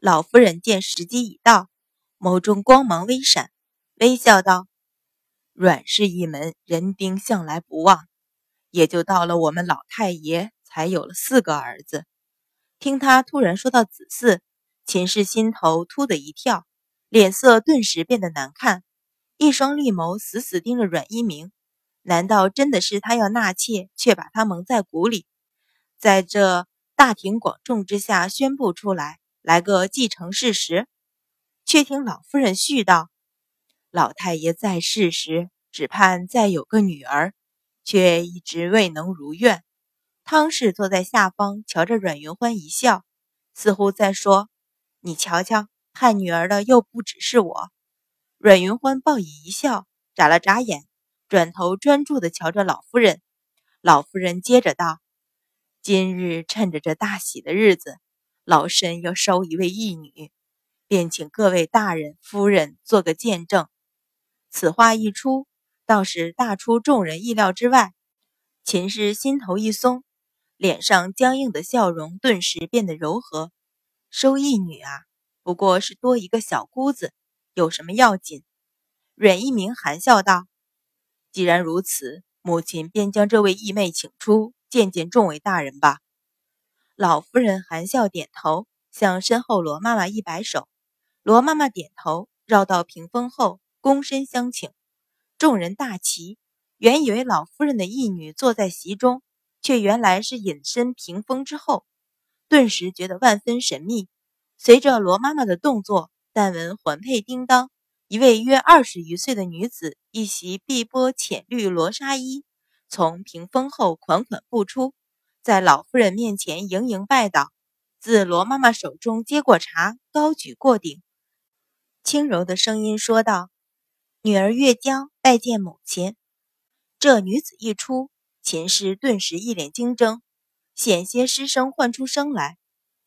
老夫人见时机已到，眸中光芒微闪，微笑道：“阮氏一门人丁向来不旺，也就到了我们老太爷才有了四个儿子。”听他突然说到子嗣，秦氏心头突的一跳，脸色顿时变得难看，一双绿眸死死盯着阮一鸣。难道真的是他要纳妾，却把他蒙在鼓里，在这大庭广众之下宣布出来，来个既成事实？却听老夫人絮道：“老太爷在世时，只盼再有个女儿，却一直未能如愿。”汤氏坐在下方，瞧着阮云欢一笑，似乎在说：“你瞧瞧，盼女儿的又不只是我。”阮云欢报以一笑，眨了眨眼。转头专注地瞧着老夫人，老夫人接着道：“今日趁着这大喜的日子，老身要收一位义女，便请各位大人夫人做个见证。”此话一出，倒是大出众人意料之外。秦氏心头一松，脸上僵硬的笑容顿时变得柔和。收义女啊，不过是多一个小姑子，有什么要紧？阮一鸣含笑道。既然如此，母亲便将这位义妹请出，见见众位大人吧。老夫人含笑点头，向身后罗妈妈一摆手。罗妈妈点头，绕到屏风后，躬身相请。众人大齐，原以为老夫人的义女坐在席中，却原来是隐身屏风之后，顿时觉得万分神秘。随着罗妈妈的动作，但闻环佩叮当。一位约二十余岁的女子，一袭碧波浅绿罗纱衣，从屏风后款款步出，在老夫人面前盈盈拜倒，自罗妈妈手中接过茶，高举过顶，轻柔的声音说道：“女儿月娇拜见母亲。”这女子一出，秦氏顿时一脸惊怔，险些失声唤出声来。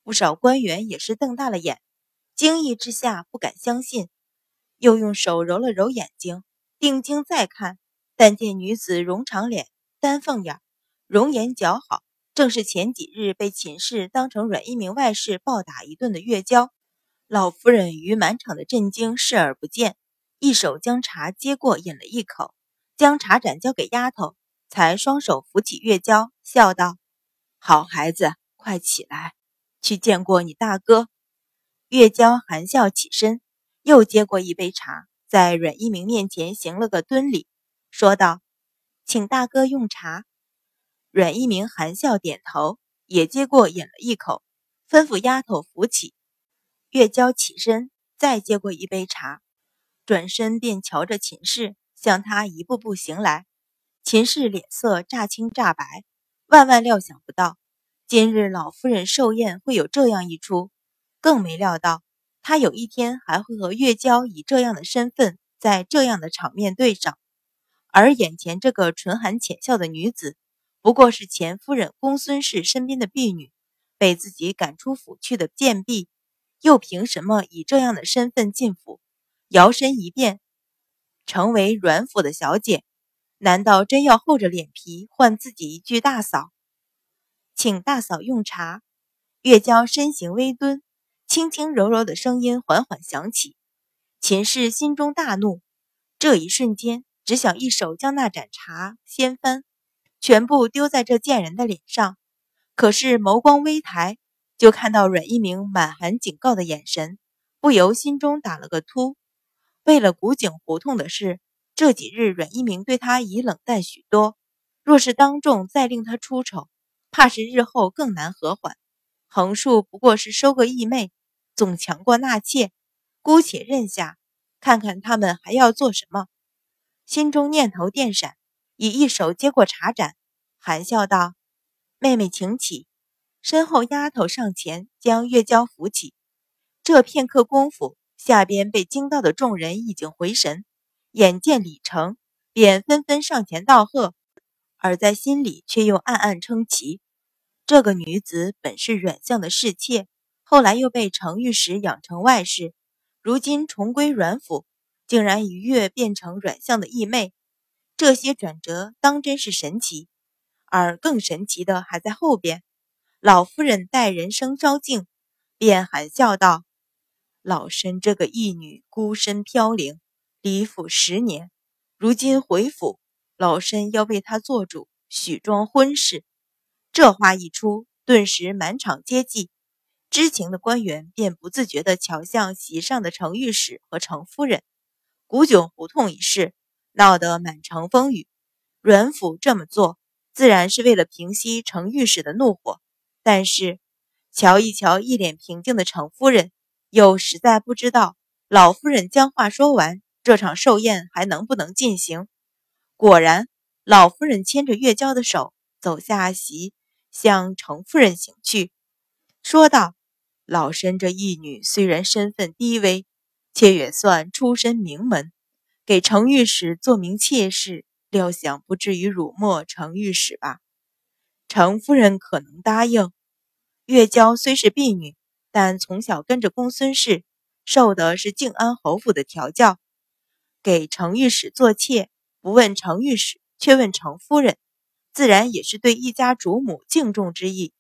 不少官员也是瞪大了眼，惊异之下不敢相信。又用手揉了揉眼睛，定睛再看，但见女子容长脸、丹凤眼，容颜姣好，正是前几日被秦氏当成阮一鸣外室暴打一顿的月娇。老夫人于满场的震惊视而不见，一手将茶接过，饮了一口，将茶盏交给丫头，才双手扶起月娇，笑道：“好孩子，快起来，去见过你大哥。”月娇含笑起身。又接过一杯茶，在阮一鸣面前行了个蹲礼，说道：“请大哥用茶。”阮一鸣含笑点头，也接过饮了一口，吩咐丫头扶起。月娇起身，再接过一杯茶，转身便瞧着秦氏，向他一步步行来。秦氏脸色乍青乍白，万万料想不到，今日老夫人寿宴会有这样一出，更没料到。他有一天还会和月娇以这样的身份，在这样的场面对上，而眼前这个唇含浅笑的女子，不过是前夫人公孙氏身边的婢女，被自己赶出府去的贱婢，又凭什么以这样的身份进府，摇身一变，成为阮府的小姐？难道真要厚着脸皮换自己一句大嫂？请大嫂用茶。月娇身形微蹲。轻轻柔柔的声音缓缓响起，秦氏心中大怒，这一瞬间只想一手将那盏茶掀翻，全部丢在这贱人的脸上。可是眸光微抬，就看到阮一鸣满含警告的眼神，不由心中打了个突。为了古井胡同的事，这几日阮一鸣对他已冷淡许多，若是当众再令他出丑，怕是日后更难和缓。横竖不过是收个义妹。总强过纳妾，姑且认下，看看他们还要做什么。心中念头电闪，以一手接过茶盏，含笑道：“妹妹请起。”身后丫头上前将月娇扶起。这片刻功夫，下边被惊到的众人已经回神，眼见礼成，便纷纷上前道贺，而在心里却又暗暗称奇：这个女子本是阮相的侍妾。后来又被程御史养成外室，如今重归阮府，竟然一跃变成阮相的义妹，这些转折当真是神奇。而更神奇的还在后边。老夫人待人生稍静，便含笑道：“老身这个义女孤身飘零，离府十年，如今回府，老身要为她做主，许庄婚事。这话一出，顿时满场皆寂，知情的官员便不自觉地瞧向席上的程御史和程夫人。古井胡同一事闹得满城风雨，阮府这么做，自然是为了平息程御史的怒火。但是，瞧一瞧一脸平静的程夫人，又实在不知道老夫人将话说完，这场寿宴还能不能进行。果然，老夫人牵着月娇的手走下席，向程夫人行去，说道：“老身这义女虽然身份低微，却也算出身名门，给程御史做名妾室，料想不至于辱没程御史吧？”程夫人可能答应。月娇虽是婢女，但从小跟着公孙氏，受的是靖安侯府的调教。给程御史做妾，不问程御史，却问程夫人，自然也是对一家主母敬重之意。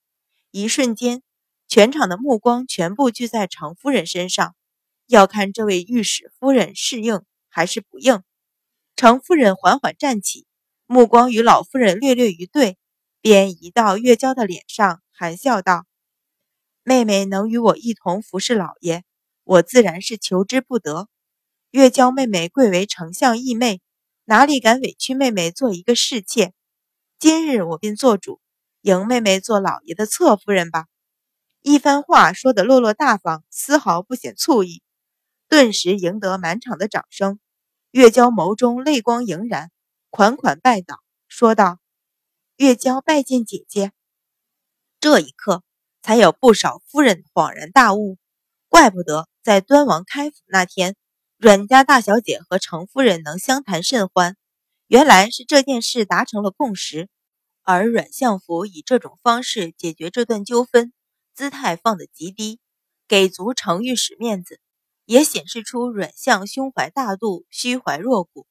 一瞬间，全场的目光全部聚在程夫人身上，要看这位御史夫人适应还是不应。程夫人缓缓站起，目光与老夫人略略一对。便移到月娇的脸上，含笑道：“妹妹能与我一同服侍老爷，我自然是求之不得。月娇妹妹贵为丞相义妹，哪里敢委屈妹妹做一个侍妾？今日我便做主，迎妹妹做老爷的侧夫人吧。”一番话说得落落大方，丝毫不显醋意，顿时赢得满场的掌声。月娇眸中泪光盈然，款款拜倒，说道。月娇拜见姐姐。这一刻，才有不少夫人恍然大悟，怪不得在端王开府那天，阮家大小姐和程夫人能相谈甚欢，原来是这件事达成了共识。而阮相府以这种方式解决这段纠纷，姿态放得极低，给足程御史面子，也显示出阮相胸怀大度，虚怀若谷。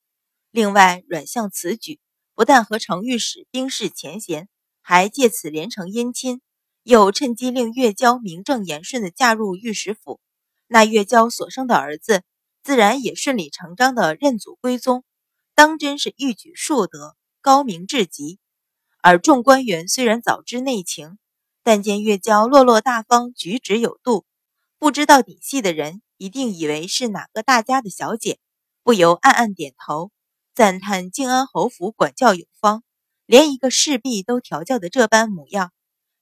另外，阮相此举。不但和程御史冰释前嫌，还借此连成姻亲，又趁机令月娇名正言顺地嫁入御史府。那月娇所生的儿子，自然也顺理成章地认祖归宗，当真是一举数得，高明至极。而众官员虽然早知内情，但见月娇落落大方，举止有度，不知道底细的人一定以为是哪个大家的小姐，不由暗暗点头。赞叹靖安侯府管教有方，连一个侍婢都调教的这般模样，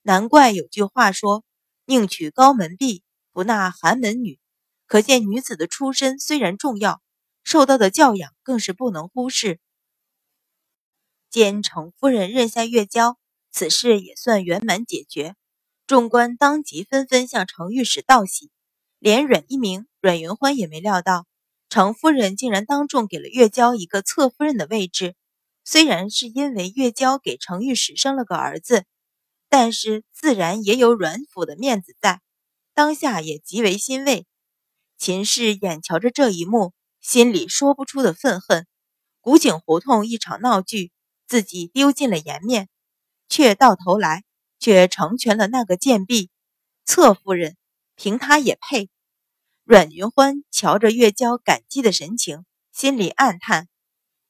难怪有句话说：“宁娶高门婢，不纳寒门女。”可见女子的出身虽然重要，受到的教养更是不能忽视。见程夫人认下月娇，此事也算圆满解决。众官当即纷纷向程御史道喜，连阮一鸣、阮云欢也没料到。程夫人竟然当众给了月娇一个侧夫人的位置，虽然是因为月娇给程御史生了个儿子，但是自然也有阮府的面子在，当下也极为欣慰。秦氏眼瞧着这一幕，心里说不出的愤恨。古井胡同一场闹剧，自己丢尽了颜面，却到头来却成全了那个贱婢侧夫人，凭她也配。阮云欢瞧着月娇感激的神情，心里暗叹：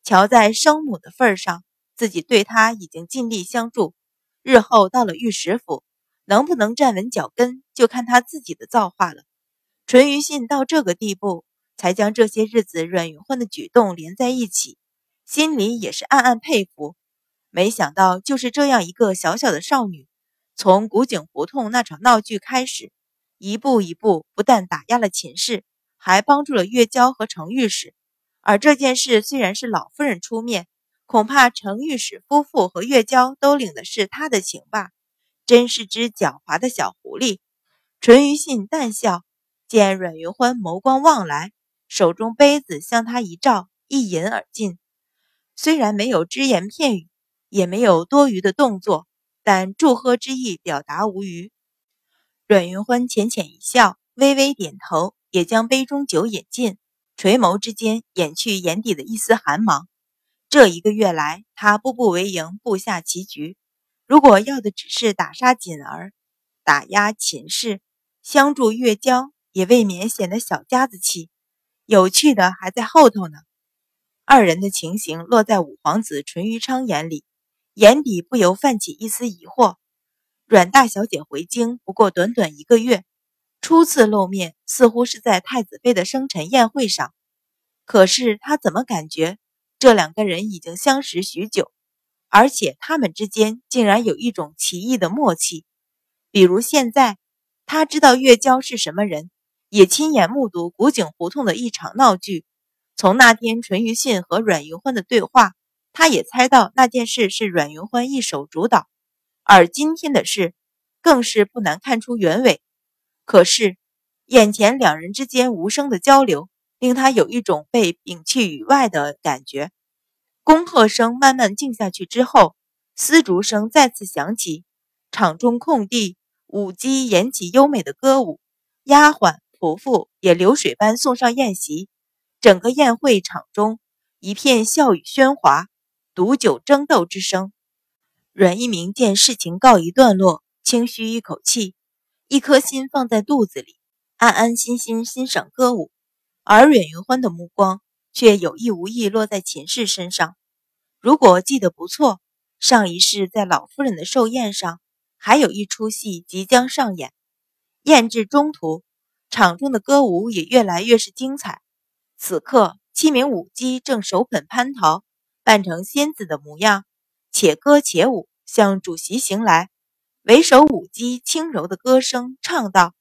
瞧在生母的份上，自己对她已经尽力相助。日后到了御史府，能不能站稳脚跟，就看他自己的造化了。淳于信到这个地步，才将这些日子阮云欢的举动连在一起，心里也是暗暗佩服。没想到，就是这样一个小小的少女，从古井胡同那场闹剧开始。一步一步，不但打压了秦氏，还帮助了月娇和程御史。而这件事虽然是老夫人出面，恐怕程御史夫妇和月娇都领的是他的情吧？真是只狡猾的小狐狸。淳于信淡笑，见阮云欢眸光望来，手中杯子向他一照，一饮而尽。虽然没有只言片语，也没有多余的动作，但祝贺之意表达无余。阮云欢浅浅一笑，微微点头，也将杯中酒饮尽，垂眸之间掩去眼底的一丝寒芒。这一个月来，他步步为营，布下棋局。如果要的只是打杀锦儿，打压秦氏，相助月娇，也未免显得小家子气。有趣的还在后头呢。二人的情形落在五皇子淳于昌眼里，眼底不由泛起一丝疑惑。阮大小姐回京不过短短一个月，初次露面似乎是在太子妃的生辰宴会上。可是他怎么感觉这两个人已经相识许久，而且他们之间竟然有一种奇异的默契？比如现在，他知道月娇是什么人，也亲眼目睹古井胡同的一场闹剧。从那天淳于信和阮云欢的对话，他也猜到那件事是阮云欢一手主导。而今天的事，更是不难看出原委。可是，眼前两人之间无声的交流，令他有一种被摒弃于外的感觉。恭贺声慢慢静下去之后，丝竹声再次响起，场中空地，舞姬演起优美的歌舞，丫鬟仆妇也流水般送上宴席。整个宴会场中一片笑语喧哗，毒酒争斗之声。阮一鸣见事情告一段落，轻吁一口气，一颗心放在肚子里，安安心心欣赏歌舞。而阮云欢的目光却有意无意落在秦氏身上。如果记得不错，上一世在老夫人的寿宴上，还有一出戏即将上演。宴至中途，场中的歌舞也越来越是精彩。此刻，七名舞姬正手捧蟠桃，扮成仙子的模样，且歌且舞。向主席行来，为首舞姬轻柔的歌声唱道：“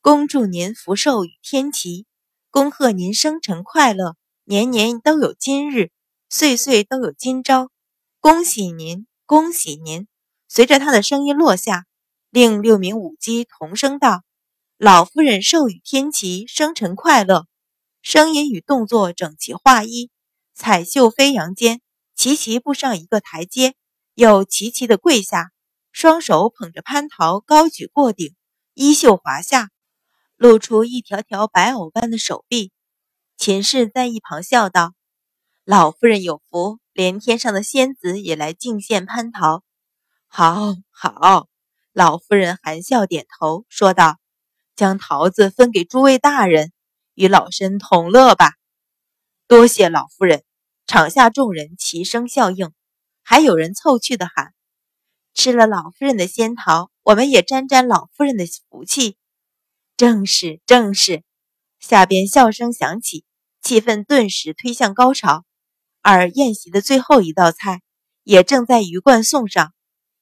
恭祝您福寿与天齐，恭贺您生辰快乐，年年都有今日，岁岁都有今朝，恭喜您，恭喜您！”随着他的声音落下，另六名舞姬同声道：“老夫人寿与天齐，生辰快乐！”声音与动作整齐划一，彩袖飞扬间，齐齐步上一个台阶。又齐齐的跪下，双手捧着蟠桃，高举过顶，衣袖滑下，露出一条条白藕般的手臂。秦氏在一旁笑道：“老夫人有福，连天上的仙子也来敬献蟠桃。”好，好，老夫人含笑点头，说道：“将桃子分给诸位大人，与老身同乐吧。”多谢老夫人。场下众人齐声效应。还有人凑趣的喊：“吃了老夫人的仙桃，我们也沾沾老夫人的福气。”正是，正是。下边笑声响起，气氛顿时推向高潮。而宴席的最后一道菜也正在鱼贯送上。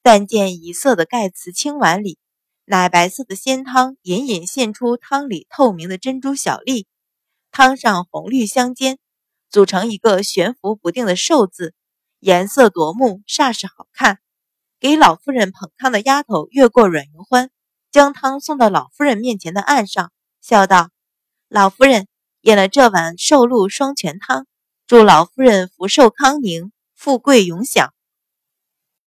但见一色的盖瓷青碗里，奶白色的鲜汤隐隐现出汤里透明的珍珠小粒，汤上红绿相间，组成一个悬浮不定的寿字。颜色夺目，煞是好看。给老夫人捧汤的丫头越过阮云欢，将汤送到老夫人面前的案上，笑道：“老夫人饮了这碗寿禄双全汤，祝老夫人福寿康宁，富贵永享。”